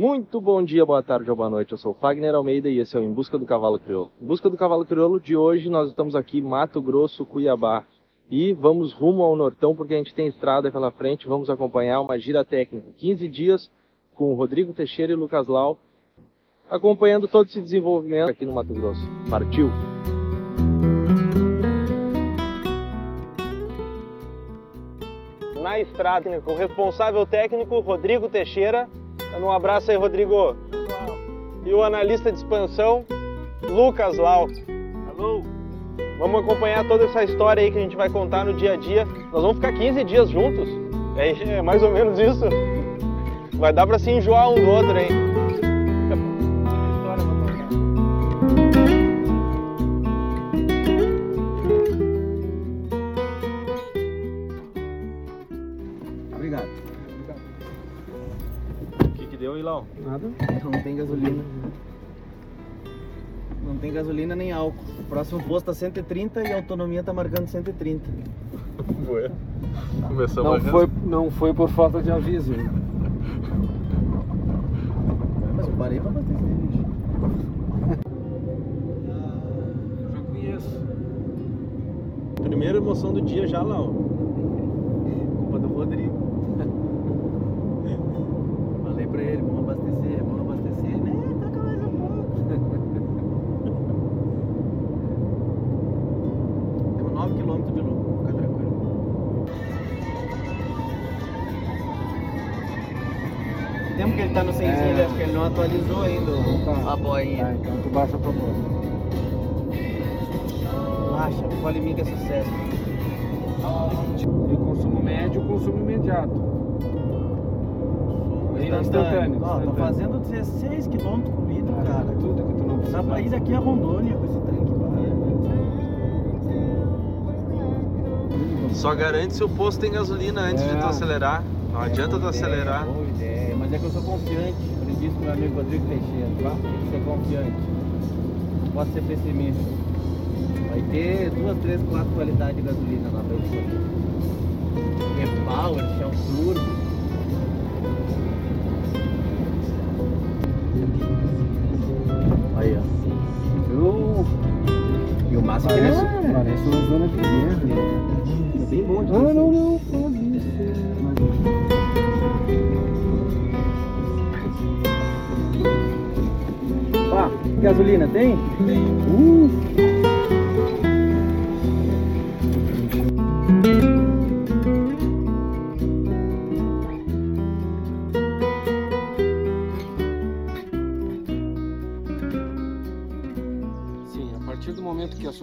Muito bom dia, boa tarde ou boa noite. Eu sou Fagner Almeida e esse é o Em Busca do Cavalo Crioulo. Em Busca do Cavalo Crioulo de hoje nós estamos aqui Mato Grosso, Cuiabá. E vamos rumo ao Nortão porque a gente tem estrada pela frente. Vamos acompanhar uma gira técnica. 15 dias com o Rodrigo Teixeira e Lucas Lau, acompanhando todo esse desenvolvimento aqui no Mato Grosso. Partiu! Na estrada, com o responsável técnico Rodrigo Teixeira Dando um abraço aí, Rodrigo. E o analista de expansão, Lucas Lau. Alô. Vamos acompanhar toda essa história aí que a gente vai contar no dia a dia. Nós vamos ficar 15 dias juntos. É, é mais ou menos isso. Vai dar para se enjoar um do outro, hein? Nada. Não tem gasolina. Não tem gasolina nem álcool. O próximo posto tá 130 e a autonomia tá marcando 130. Ué. Começou não foi, não foi por falta de aviso. Mas eu parei pra abastecer, bicho. Eu já conheço. Primeira emoção do dia já lá, ó. Atualizou ainda tá. a boinha. Tá, então tu baixa pra boa. Baixa, o Valimig é sucesso. Tem consumo médio, consumo imediato instantâneo. Ó, tô fazendo 16 km por litro, cara. Tudo que tu não precisa. Dá pra ir daqui a Rondônia com esse aqui. Só garante se o posto tem gasolina antes é. de tu acelerar. Não é, adianta tu acelerar. Boa ideia, mas é que eu sou confiante. Com meu amigo Rodrigo Teixeira, tá? Tem que ser confiante. Não pode ser pessimista. Vai ter duas, três, quatro qualidades de gasolina lá pra escolher. Power, Shell Turbo. Aí, ó. Uh. E o máximo parece. Parece uma zona de guerra. É bem bom de Ah, não, não, pode gasolina tem? Tem. Uh.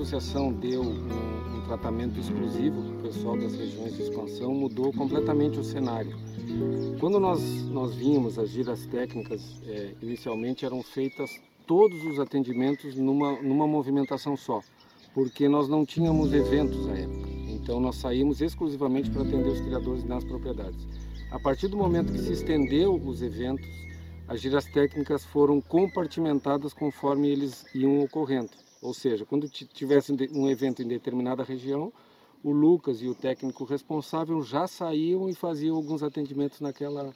associação deu um, um tratamento exclusivo para o pessoal das regiões de expansão, mudou completamente o cenário. Quando nós, nós vínhamos, as giras técnicas, é, inicialmente eram feitas todos os atendimentos numa, numa movimentação só, porque nós não tínhamos eventos à época. Então nós saímos exclusivamente para atender os criadores nas propriedades. A partir do momento que se estendeu os eventos, as giras técnicas foram compartimentadas conforme eles iam ocorrendo. Ou seja, quando tivesse um evento em determinada região, o Lucas e o técnico responsável já saíam e faziam alguns atendimentos naquela,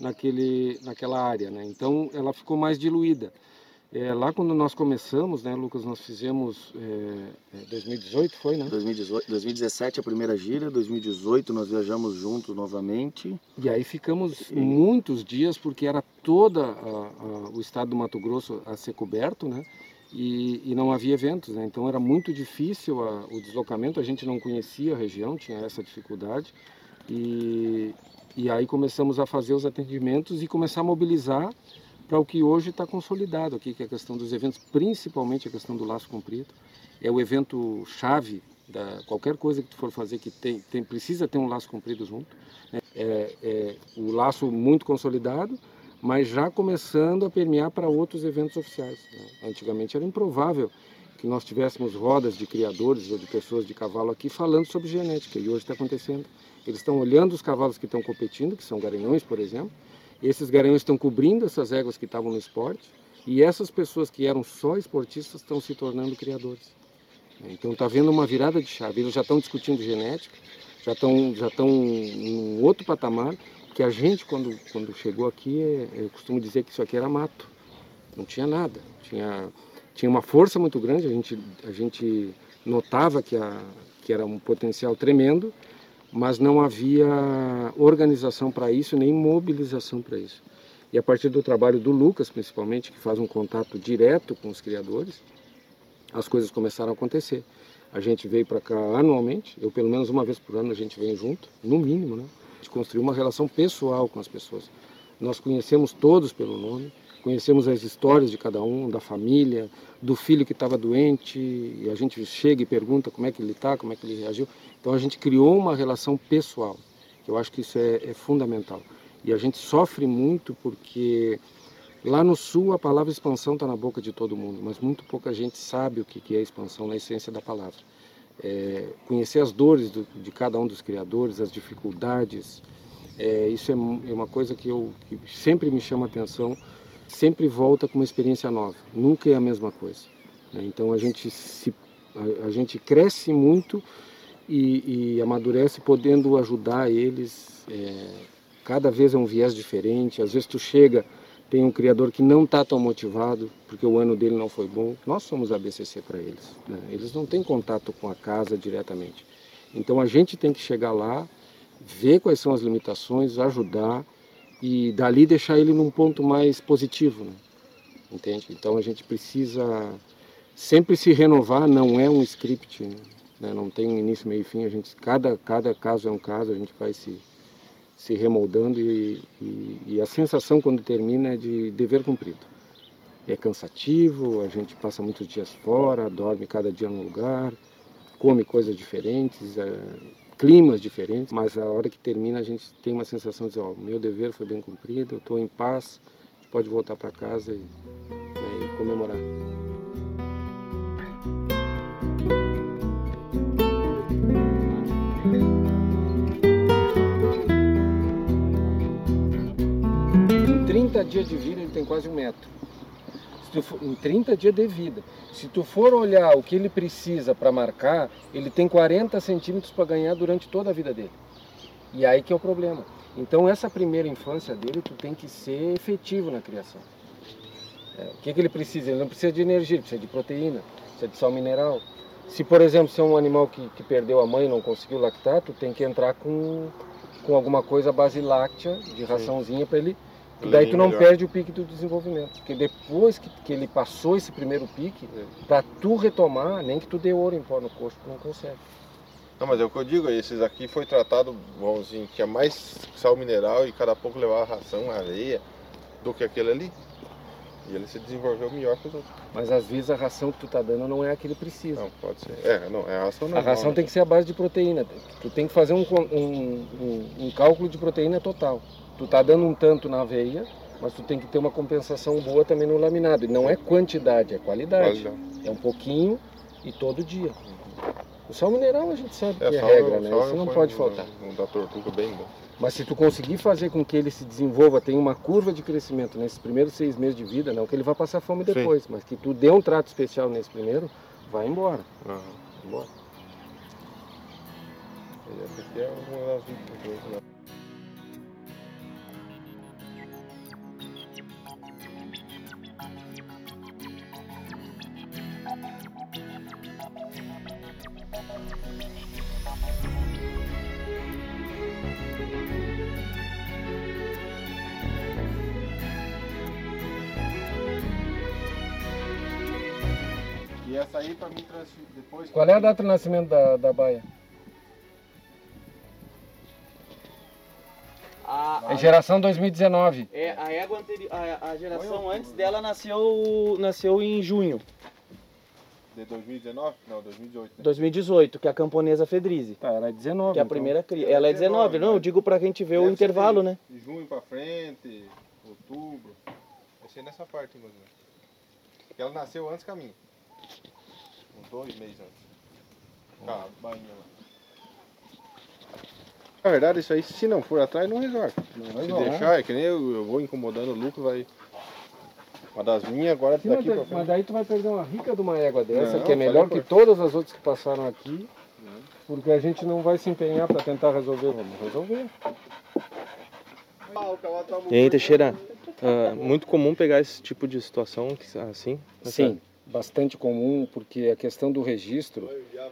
naquele, naquela área. Né? Então ela ficou mais diluída. É, lá quando nós começamos, né, Lucas, nós fizemos é, 2018, é, foi, né? 2018, 2017 a primeira gira, 2018 nós viajamos juntos novamente. E aí ficamos e... muitos dias porque era todo o estado do Mato Grosso a ser coberto, né? e, e não havia eventos, né? então era muito difícil a, o deslocamento, a gente não conhecia a região, tinha essa dificuldade e, e aí começamos a fazer os atendimentos e começar a mobilizar para o que hoje está consolidado aqui, que é a questão dos eventos, principalmente a questão do laço comprido, é o evento chave da qualquer coisa que tu for fazer que tem, tem precisa ter um laço comprido junto, né? é, é o laço muito consolidado mas já começando a permear para outros eventos oficiais. Né? Antigamente era improvável que nós tivéssemos rodas de criadores ou de pessoas de cavalo aqui falando sobre genética, e hoje está acontecendo. Eles estão olhando os cavalos que estão competindo, que são garanhões, por exemplo, esses garanhões estão cobrindo essas éguas que estavam no esporte, e essas pessoas que eram só esportistas estão se tornando criadores. Então está havendo uma virada de chave, eles já estão discutindo genética, já estão já estão em outro patamar que a gente, quando, quando chegou aqui, é, eu costumo dizer que isso aqui era mato. Não tinha nada. Tinha, tinha uma força muito grande, a gente, a gente notava que, a, que era um potencial tremendo, mas não havia organização para isso, nem mobilização para isso. E a partir do trabalho do Lucas, principalmente, que faz um contato direto com os criadores, as coisas começaram a acontecer. A gente veio para cá anualmente, eu pelo menos uma vez por ano a gente vem junto, no mínimo, né? A gente construiu uma relação pessoal com as pessoas. Nós conhecemos todos pelo nome, conhecemos as histórias de cada um, da família, do filho que estava doente, e a gente chega e pergunta como é que ele está, como é que ele reagiu. Então a gente criou uma relação pessoal, que eu acho que isso é, é fundamental. E a gente sofre muito porque lá no sul a palavra expansão está na boca de todo mundo, mas muito pouca gente sabe o que é expansão na essência da palavra. É, conhecer as dores do, de cada um dos criadores, as dificuldades, é, isso é, é, uma coisa que, eu, que sempre me chama atenção sempre volta com uma experiência nova, nunca é a mesma coisa. Né? Então a gente, se, a, a gente cresce muito e, e, amadurece podendo ajudar eles. É, cada vez é um viés diferente, às vezes tu chega, tem um criador que não está tão motivado porque o ano dele não foi bom. Nós somos a BCC para eles. Né? Eles não têm contato com a casa diretamente. Então a gente tem que chegar lá, ver quais são as limitações, ajudar e dali deixar ele num ponto mais positivo, né? entende? Então a gente precisa sempre se renovar, não é um script, né? não tem início, meio e fim, a gente, cada, cada caso é um caso, a gente vai se, se remoldando e, e, e a sensação quando termina é de dever cumprido. É cansativo, a gente passa muitos dias fora, dorme cada dia num lugar, come coisas diferentes, é, climas diferentes, mas a hora que termina a gente tem uma sensação de, ó, meu dever foi bem cumprido, eu estou em paz, pode voltar para casa e, né, e comemorar. Em 30 dias de vida ele tem quase um metro for, em 30 dias de vida. Se tu for olhar o que ele precisa para marcar, ele tem 40 centímetros para ganhar durante toda a vida dele. E aí que é o problema. Então essa primeira infância dele, tu tem que ser efetivo na criação. É, o que, que ele precisa? Ele não precisa de energia, ele precisa de proteína, precisa de sal mineral. Se, por exemplo, se é um animal que, que perdeu a mãe e não conseguiu lactar, tu tem que entrar com, com alguma coisa base láctea, de raçãozinha, para ele e daí tu não melhor. perde o pique do desenvolvimento. Porque depois que, que ele passou esse primeiro pique, é. para tu retomar, nem que tu dê ouro em pó no corpo, tu não consegue. Não, mas é o que eu digo, esses aqui foi tratado, vamos assim, tinha mais sal mineral e cada pouco levava ração, areia, do que aquele ali. E ele se desenvolveu melhor que os outros. Mas às vezes a ração que tu tá dando não é a que ele precisa. Não, pode ser. É, não, é a ração normal. A ração né? tem que ser a base de proteína. Tu tem que fazer um, um, um, um cálculo de proteína total. Tu tá dando um tanto na aveia, mas tu tem que ter uma compensação boa também no laminado. E não é quantidade, é qualidade. É um pouquinho e todo dia. O sal mineral a gente sabe é, que é regra, né? Isso não pode faltar. Um da tortuga bem bom. Mas se tu conseguir fazer com que ele se desenvolva, tenha uma curva de crescimento nesses primeiros seis meses de vida, não que ele vá passar fome depois, Sim. mas que tu dê um trato especial nesse primeiro, vai embora. Uhum. Embora. Essa aqui é uma das E essa aí para mim depois. Qual é a data de nascimento da, da baia? A, é geração 2019. É, a égua anterior, a, a geração antes dela nasceu, nasceu em junho. De 2019? Não, 2018. Né? 2018, que é a camponesa Fedrize. Tá, ela é 19. Que é a então. primeira cria. Ela é 19, 19 não, eu digo pra gente ver o intervalo, né? De junho pra frente, outubro. Vai ser nessa parte, mais Ela nasceu antes que a minha. Uns dois meses antes. Tá, bainha lá. Na verdade, isso aí, se não for atrás, não resolve. Não se resolve. deixar, é que nem eu, eu vou incomodando o lucro, vai. Uma das minhas agora Sim, daqui mas, pra frente. Mas daí tu vai perder uma rica de uma égua dessa, não, que é melhor que todas as outras que passaram aqui. Porque a gente não vai se empenhar para tentar resolver, vamos resolver. E aí, Teixeira, uh, muito comum pegar esse tipo de situação assim? Sim, bastante comum, porque a questão do registro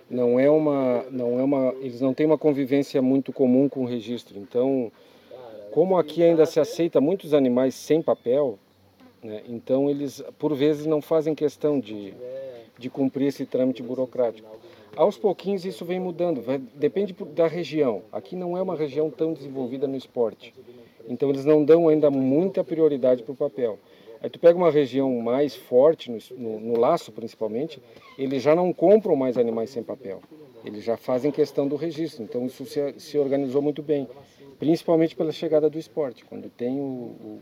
não é uma, não é uma, eles não têm uma convivência muito comum com o registro. Então, como aqui ainda se aceita muitos animais sem papel, né, então eles por vezes não fazem questão de, de cumprir esse trâmite burocrático. Aos pouquinhos isso vem mudando, vai, depende da região. Aqui não é uma região tão desenvolvida no esporte, então eles não dão ainda muita prioridade para o papel. Aí tu pega uma região mais forte, no, no, no, laço principalmente, eles já não compram mais animais sem papel. Eles já fazem questão do registro. Então isso se, se organizou muito bem, principalmente pela chegada do esporte. Quando tem o, o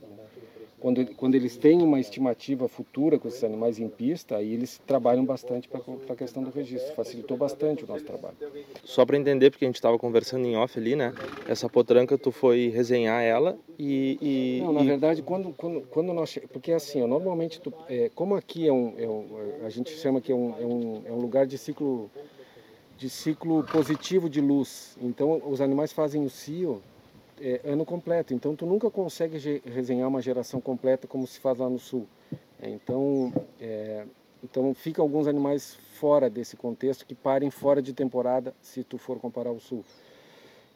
quando, quando eles têm uma estimativa futura com esses animais em pista, aí eles trabalham bastante para a questão do registro. Facilitou bastante o nosso trabalho. Só para entender, porque a gente estava conversando em off ali, né? Essa potranca, tu foi resenhar ela e... e Não, na e... verdade, quando, quando, quando nós... Porque assim, normalmente, tu, é, como aqui é um, é um, A gente chama que é um, é um, é um lugar de ciclo de ciclo positivo de luz. Então, os animais fazem o cio é, ano completo. Então tu nunca consegue resenhar uma geração completa como se faz lá no sul. É, então, é, então fica alguns animais fora desse contexto que parem fora de temporada se tu for comparar o sul.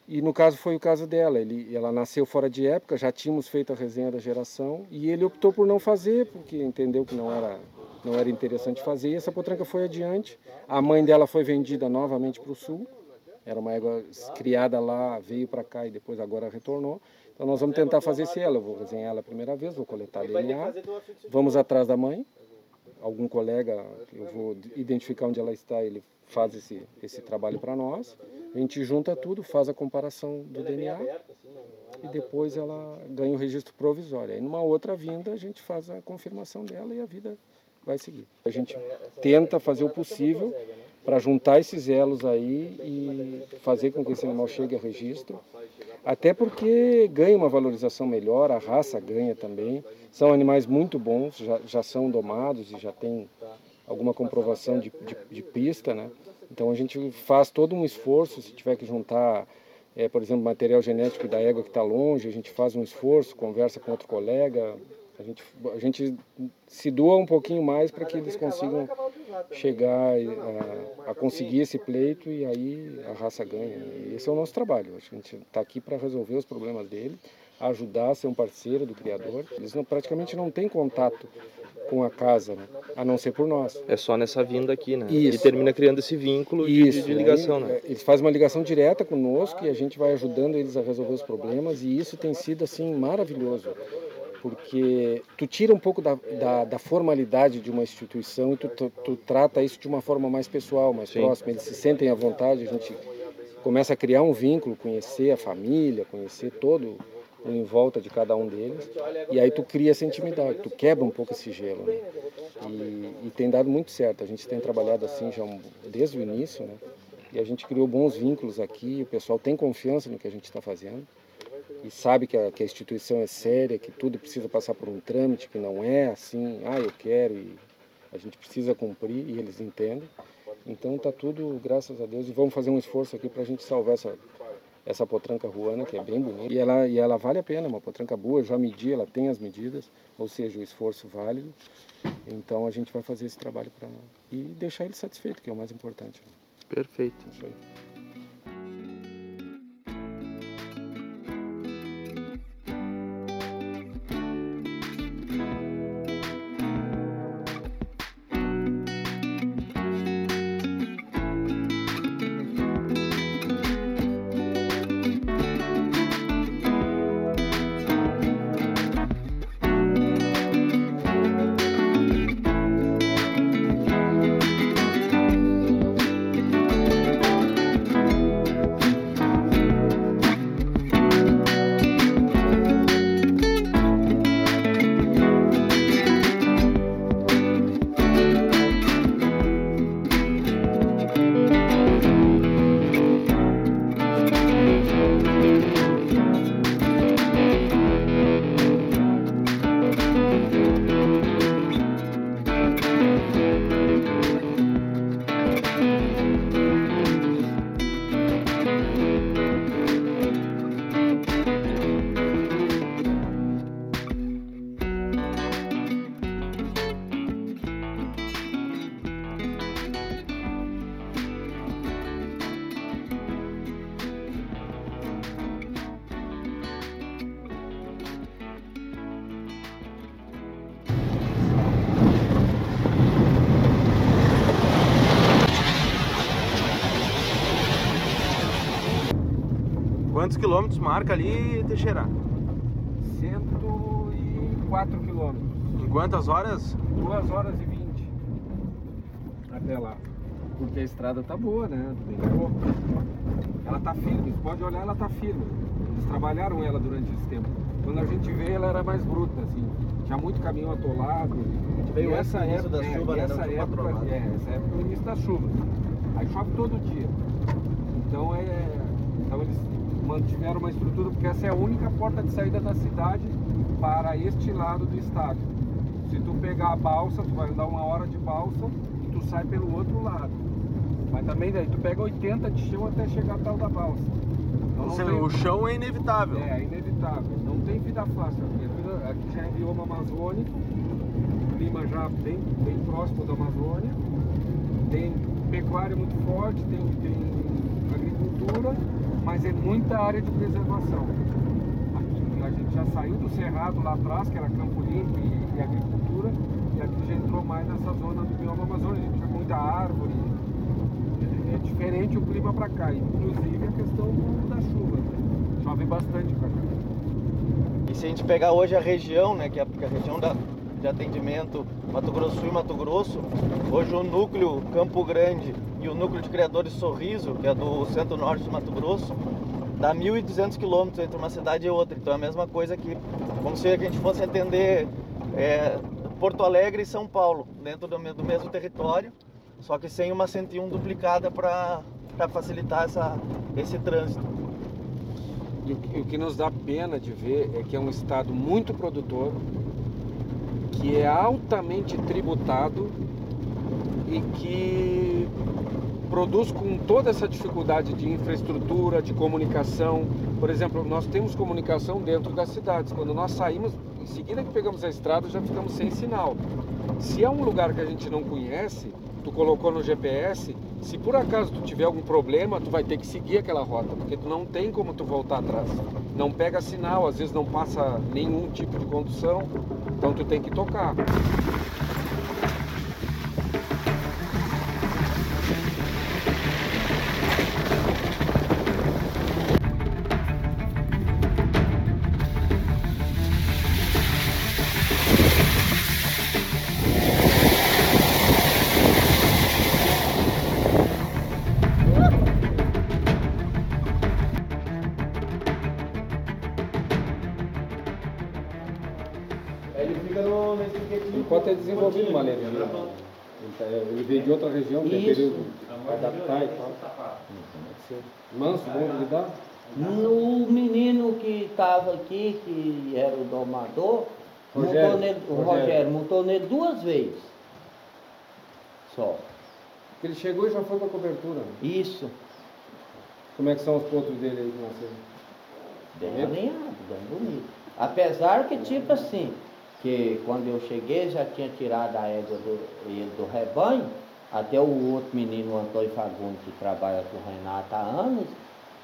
E no caso foi o caso dela. Ele, ela nasceu fora de época, já tínhamos feito a resenha da geração e ele optou por não fazer porque entendeu que não era não era interessante fazer. E essa potranca foi adiante. A mãe dela foi vendida novamente para o sul era uma égua criada lá, veio para cá e depois agora retornou. Então nós vamos tentar fazer esse ela. Eu vou resenhar ela a primeira vez, vou coletar DNA. Vamos atrás da mãe. Algum colega, eu vou identificar onde ela está, ele faz esse, esse trabalho para nós. A gente junta tudo, faz a comparação do DNA e depois ela ganha o registro provisório. Aí numa outra vinda a gente faz a confirmação dela e a vida vai seguir. A gente tenta fazer o possível para juntar esses elos aí e fazer com que esse animal chegue a registro. Até porque ganha uma valorização melhor, a raça ganha também. São animais muito bons, já, já são domados e já tem alguma comprovação de, de, de pista, né? Então a gente faz todo um esforço, se tiver que juntar, é, por exemplo, material genético da égua que está longe, a gente faz um esforço, conversa com outro colega, a gente, a gente se doa um pouquinho mais para que eles consigam chegar a, a, conseguir esse pleito e aí a raça ganha. E esse é o nosso trabalho. A gente está aqui para resolver os problemas dele, ajudar a ser um parceiro do criador. Eles não, praticamente não têm contato com a casa, né? a não ser por nós. É só nessa vinda aqui, né? Isso. E termina criando esse vínculo isso, de, de ligação, aí, né? É, eles fazem uma ligação direta conosco e a gente vai ajudando eles a resolver os problemas e isso tem sido assim maravilhoso porque tu tira um pouco da, da, da formalidade de uma instituição e tu, tu, tu, trata isso de uma forma mais pessoal, mais Sim. próxima. Eles se sentem à vontade, a gente começa a criar um vínculo, conhecer a família, conhecer todo o em volta de cada um deles. E aí tu cria essa intimidade, tu quebra um pouco esse gelo. Né? E, e, tem dado muito certo. A gente tem trabalhado assim já um, desde o início, né? E a gente criou bons vínculos aqui, o pessoal tem confiança no que a gente está fazendo e sabe que a, que a instituição é séria, que tudo precisa passar por um trâmite, que não é assim, ah, eu quero e a gente precisa cumprir e eles entendem. Então tá tudo, graças a Deus, e vamos fazer um esforço aqui para a gente salvar essa, essa potranca ruana, que é bem bonita. E ela, e ela vale a pena, uma potranca boa, eu já medi, ela tem as medidas, ou seja, o esforço válido. Então a gente vai fazer esse trabalho para e deixar ele satisfeito, que é o mais importante. Perfeito. Isso aí. Quantos quilômetros marca ali, Teixeira? 104 quilômetros. Em quantas horas? 2 horas e 20 até lá. Porque a estrada tá boa, né? Bem boa. Ela tá firme, você pode olhar, ela tá firme. Eles trabalharam ela durante esse tempo. Quando a gente vê, ela era mais bruta, assim. Tinha muito caminho atolado. veio essa época da é, chuva, e né? essa época, é, essa época é o início da chuva. Aí chove todo dia. Então é. Então eles mantiveram uma estrutura, porque essa é a única porta de saída da cidade para este lado do estado. Se tu pegar a balsa, tu vai andar uma hora de balsa e tu sai pelo outro lado. Mas também daí tu pega 80 de chão até chegar a tal da balsa. Então, seja, tem- o chão é inevitável. é, é inevitável. Não tem vida fácil aqui. Vida- Aqui já é bioma amazônico, clima já bem, bem próximo da Amazônia. Tem pecuária muito forte, tem, tem agricultura, mas é muita área de preservação. Aqui a gente já saiu do cerrado lá atrás, que era Campo Limpo e, e agricultura, e aqui já entrou mais nessa zona do bioma amazônico. Tinha muita árvore. É, é diferente o clima para cá, inclusive a questão da chuva. Chove bastante para cá. E se a gente pegar hoje a região, né, que é a região da, de atendimento Mato Grosso e Mato Grosso, hoje o núcleo Campo Grande e o núcleo de criadores Sorriso, que é do centro-norte do Mato Grosso, dá 1.200 quilômetros entre uma cidade e outra. Então é a mesma coisa que, como se a gente fosse entender é, Porto Alegre e São Paulo, dentro do, do mesmo território, só que sem uma 101 duplicada para facilitar essa, esse trânsito. E o que nos dá pena de ver é que é um estado muito produtor, que é altamente tributado e que produz com toda essa dificuldade de infraestrutura, de comunicação. Por exemplo, nós temos comunicação dentro das cidades. Quando nós saímos, em seguida que pegamos a estrada, já ficamos sem sinal. Se é um lugar que a gente não conhece, tu colocou no GPS, se por acaso tu tiver algum problema, tu vai ter que seguir aquela rota, porque tu não tem como tu voltar atrás. Não pega sinal, às vezes não passa nenhum tipo de condução, então tu tem que tocar. De outra região, tem Isso. período para adaptar e tal. Manso, bom de lidar? O menino que estava aqui, que era o domador, Rogério, montou nele, o Rogério. Rogério montou nele duas vezes. Só. Porque ele chegou e já foi para cobertura. né? Isso. Como é que são os pontos dele aí que nasceram? Bem alinhado, bem bonito. Apesar que, tipo assim, que quando eu cheguei já tinha tirado a égua do, do rebanho, até o outro menino, o Antônio Fagundes, que trabalha com o Renato há anos,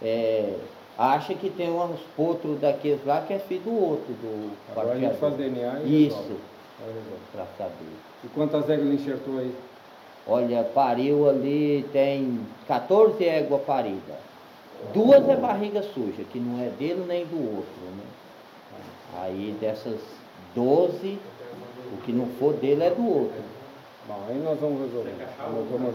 é, acha que tem uns potros daqueles lá que é filho do outro, do Agora a gente quarteador. faz DNA e Isso, resolve. Aí resolve. para saber. E quantas éguas ele enxertou aí? Olha, pariu ali, tem 14 éguas paridas. Duas é barriga suja, que não é dele nem do outro, né? Aí dessas 12, o que não for dele é do outro. Bom, aí nós vamos resolver. Nós vamos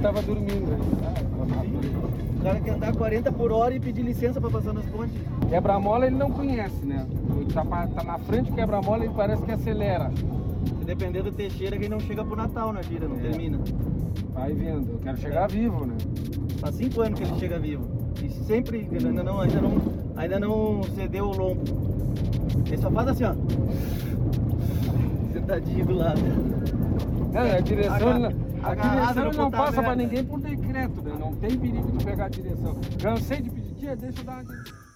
estava dormindo. O cara quer andar 40 por hora e pedir licença para passar nas pontes. Quebra-mola ele não conhece, né? Tá, tá na frente quebra-mola ele parece que acelera. Se depender do Teixeira, que não chega pro Natal na gira, não É. termina. Vai vendo, eu quero chegar vivo, né? Faz cinco anos que ele chega vivo. E sempre, ele ainda não, ainda não, ainda não cedeu o lombo. Ele só faz assim, ó. Sentadinho do lado. É, a direção, a direção não passa pra aberta. ninguém por decreto, né? Não tem perigo de pegar a direção. Cansei de pedir, deixa eu dar uma direção.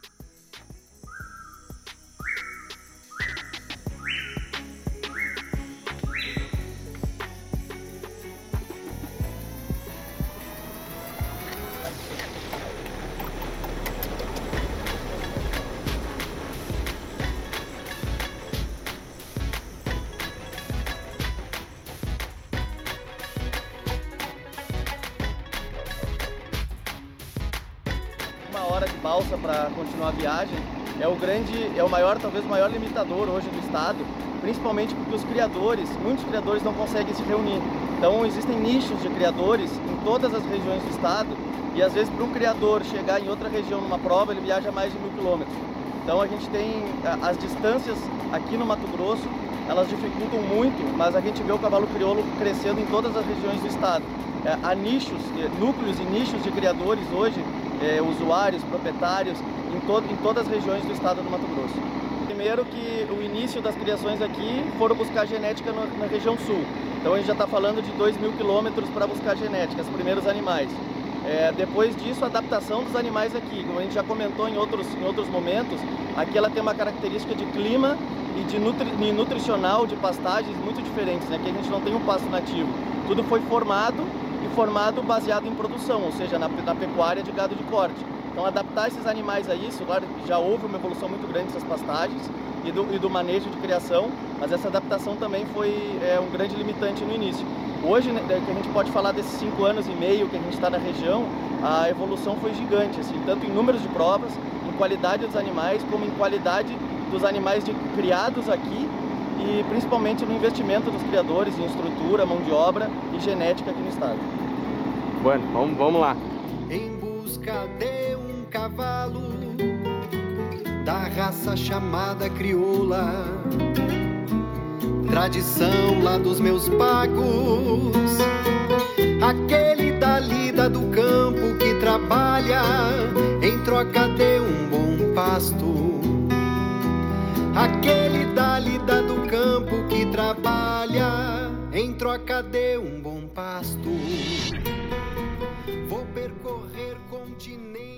Balsa para continuar a viagem é o grande, é o maior, talvez o maior limitador hoje do estado, principalmente porque os criadores, muitos criadores não conseguem se reunir. Então existem nichos de criadores em todas as regiões do estado e às vezes para um criador chegar em outra região numa prova ele viaja mais de mil quilômetros. Então a gente tem as distâncias aqui no Mato Grosso, elas dificultam muito, mas a gente vê o cavalo crioulo crescendo em todas as regiões do estado. É, há nichos, eh, núcleos e nichos de criadores hoje, eh, usuários, proprietários, em, em todas as regiões do estado do Mato Grosso. Primeiro que o início das criações aqui foram buscar genética na, na região sul. Então a gente já está falando de 2 mil quilômetros para buscar genética, os primeiros animais. É, depois disso, a adaptação dos animais aqui. Como a gente já comentou em outros, em outros momentos, aqui ela tem uma característica de clima e de nutri, e nutricional, de pastagens muito diferentes. Né? Aqui a gente não tem um pasto nativo. Tudo foi formado e formado baseado em produção, ou seja, na, na pecuária de gado de corte. Então, adaptar esses animais a isso, claro já houve uma evolução muito grande dessas pastagens e do, e do manejo de criação, mas essa adaptação também foi é, um grande limitante no início. Hoje, né, que a gente pode falar desses cinco anos e meio que a gente está na região, a evolução foi gigante, assim, tanto em números de provas, em qualidade dos animais, como em qualidade dos animais de, criados aqui e principalmente no investimento dos criadores em estrutura, mão de obra e genética aqui no estado. Bueno, vamos, vamos lá. em busca de um cavalo da raça chamada crioula. Tradição lá dos meus pagos, aquele da lida do campo que trabalha em troca de um bom pasto. Aquele trabalha em troca de um bom pasto. Vou percorrer continente